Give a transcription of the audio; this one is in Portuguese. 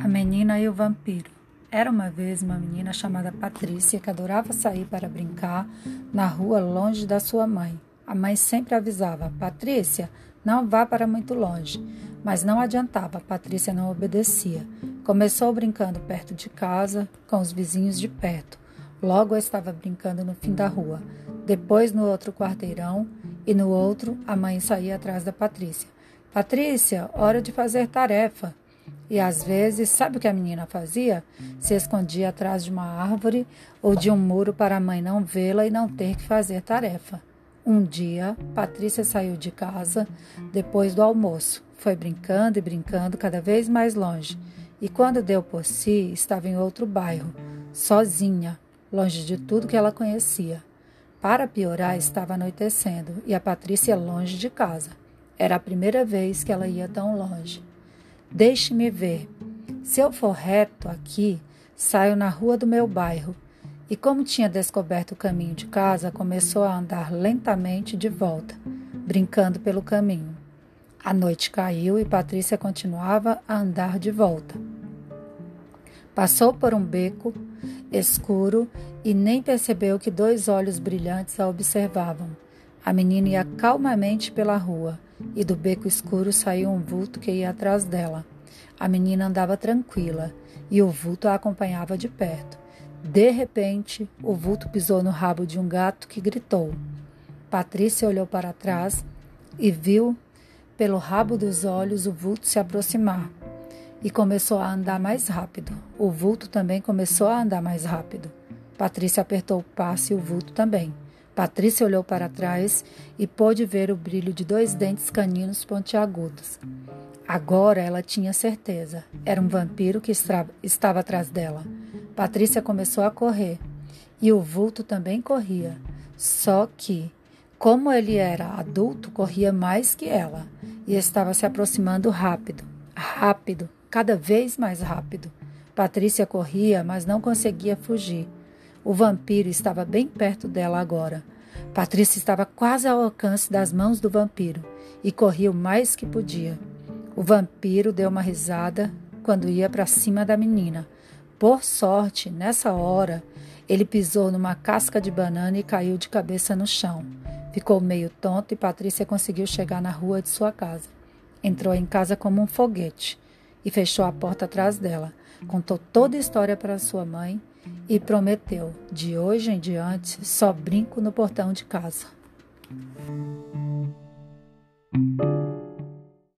menina e o vampiro. Era uma vez uma menina chamada Patrícia que adorava sair para brincar na rua longe da sua mãe. A mãe sempre avisava: Patrícia, não vá para muito longe. Mas não adiantava, Patrícia não obedecia. Começou brincando perto de casa, com os vizinhos de perto. Logo estava brincando no fim da rua. Depois no outro quarteirão e no outro a mãe saía atrás da Patrícia. Patrícia, hora de fazer tarefa. E às vezes, sabe o que a menina fazia? Se escondia atrás de uma árvore ou de um muro para a mãe não vê-la e não ter que fazer tarefa. Um dia, Patrícia saiu de casa depois do almoço. Foi brincando e brincando cada vez mais longe. E quando deu por si, estava em outro bairro, sozinha, longe de tudo que ela conhecia. Para piorar, estava anoitecendo e a Patrícia longe de casa. Era a primeira vez que ela ia tão longe. Deixe-me ver. Se eu for reto aqui, saio na rua do meu bairro. E como tinha descoberto o caminho de casa, começou a andar lentamente de volta, brincando pelo caminho. A noite caiu e Patrícia continuava a andar de volta. Passou por um beco escuro e nem percebeu que dois olhos brilhantes a observavam. A menina ia calmamente pela rua e do beco escuro saiu um vulto que ia atrás dela. A menina andava tranquila e o vulto a acompanhava de perto. De repente, o vulto pisou no rabo de um gato que gritou. Patrícia olhou para trás e viu, pelo rabo dos olhos, o vulto se aproximar e começou a andar mais rápido. O vulto também começou a andar mais rápido. Patrícia apertou o passo e o vulto também. Patrícia olhou para trás e pôde ver o brilho de dois dentes caninos pontiagudos. Agora ela tinha certeza. Era um vampiro que estava atrás dela. Patrícia começou a correr. E o vulto também corria. Só que, como ele era adulto, corria mais que ela. E estava se aproximando rápido, rápido, cada vez mais rápido. Patrícia corria, mas não conseguia fugir. O vampiro estava bem perto dela agora. Patrícia estava quase ao alcance das mãos do vampiro e corria o mais que podia. O vampiro deu uma risada quando ia para cima da menina. Por sorte, nessa hora, ele pisou numa casca de banana e caiu de cabeça no chão. Ficou meio tonto e Patrícia conseguiu chegar na rua de sua casa. Entrou em casa como um foguete e fechou a porta atrás dela. Contou toda a história para sua mãe e prometeu: de hoje em diante só brinco no portão de casa.